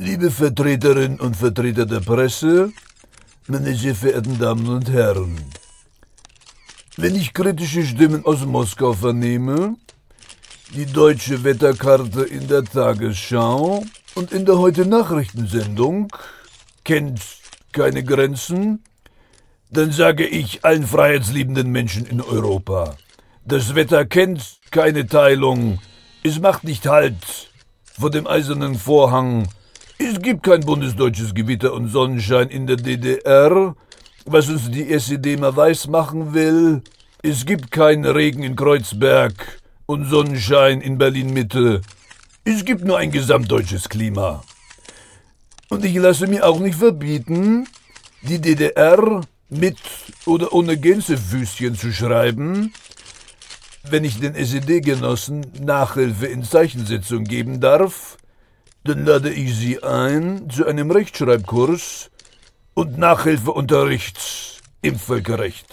Liebe Vertreterinnen und Vertreter der Presse, meine sehr verehrten Damen und Herren. Wenn ich kritische Stimmen aus Moskau vernehme, die deutsche Wetterkarte in der Tagesschau und in der heute Nachrichtensendung kennt keine Grenzen, dann sage ich allen freiheitsliebenden Menschen in Europa, das Wetter kennt keine Teilung, es macht nicht Halt vor dem eisernen Vorhang, es gibt kein bundesdeutsches Gewitter und Sonnenschein in der DDR, was uns die SED mal weiß machen will. Es gibt keinen Regen in Kreuzberg und Sonnenschein in Berlin-Mitte. Es gibt nur ein gesamtdeutsches Klima. Und ich lasse mir auch nicht verbieten, die DDR mit oder ohne Gänsefüßchen zu schreiben, wenn ich den SED-Genossen Nachhilfe in Zeichensetzung geben darf, dann lade ich Sie ein zu einem Rechtschreibkurs und Nachhilfeunterricht im Völkerrecht.